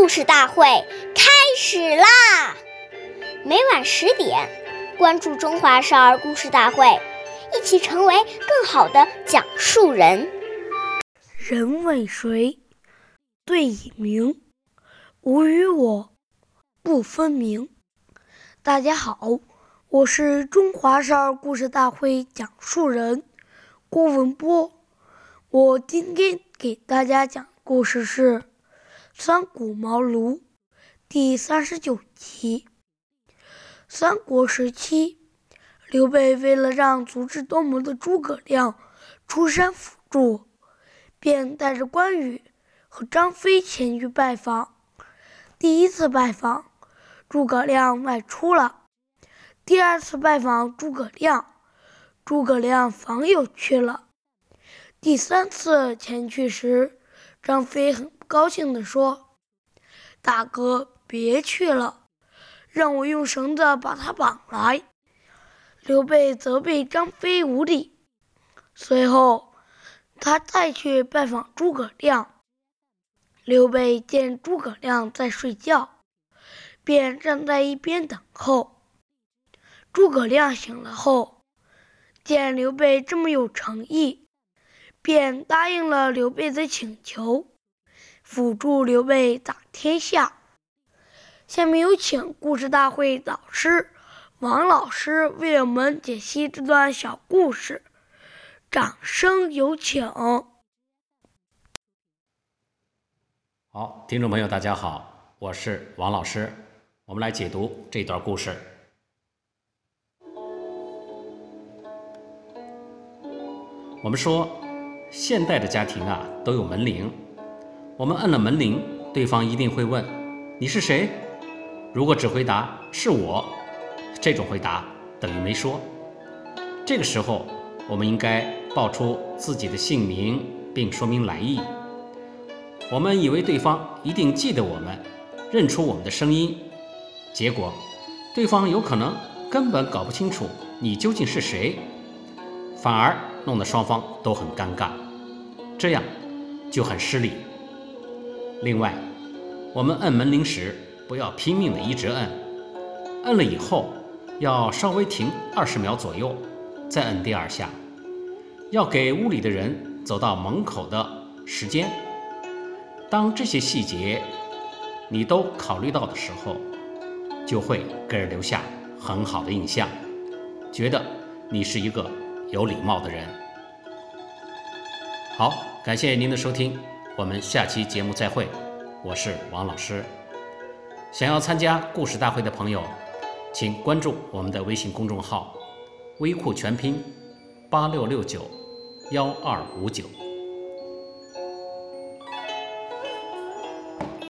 故事大会开始啦！每晚十点，关注《中华少儿故事大会》，一起成为更好的讲述人。人为谁，对以明，吾与我不分明。大家好，我是中华少儿故事大会讲述人郭文波。我今天给大家讲故事是。三顾茅庐第三十九集。三国时期，刘备为了让足智多谋的诸葛亮出山辅助，便带着关羽和张飞前去拜访。第一次拜访，诸葛亮外出了；第二次拜访诸葛亮，诸葛亮访友去了；第三次前去时，张飞很。高兴地说：“大哥，别去了，让我用绳子把他绑来。”刘备责备张飞无礼。随后，他再去拜访诸葛亮。刘备见诸葛亮在睡觉，便站在一边等候。诸葛亮醒了后，见刘备这么有诚意，便答应了刘备的请求。辅助刘备打天下。下面有请故事大会导师王老师为我们解析这段小故事，掌声有请。好，听众朋友，大家好，我是王老师，我们来解读这段故事。我们说，现代的家庭啊，都有门铃。我们摁了门铃，对方一定会问：“你是谁？”如果只回答“是我”，这种回答等于没说。这个时候，我们应该报出自己的姓名，并说明来意。我们以为对方一定记得我们，认出我们的声音，结果对方有可能根本搞不清楚你究竟是谁，反而弄得双方都很尴尬，这样就很失礼。另外，我们摁门铃时不要拼命的一直摁，摁了以后要稍微停二十秒左右，再摁第二下，要给屋里的人走到门口的时间。当这些细节你都考虑到的时候，就会给人留下很好的印象，觉得你是一个有礼貌的人。好，感谢您的收听。我们下期节目再会，我是王老师。想要参加故事大会的朋友，请关注我们的微信公众号“微库全拼八六六九幺二五九”。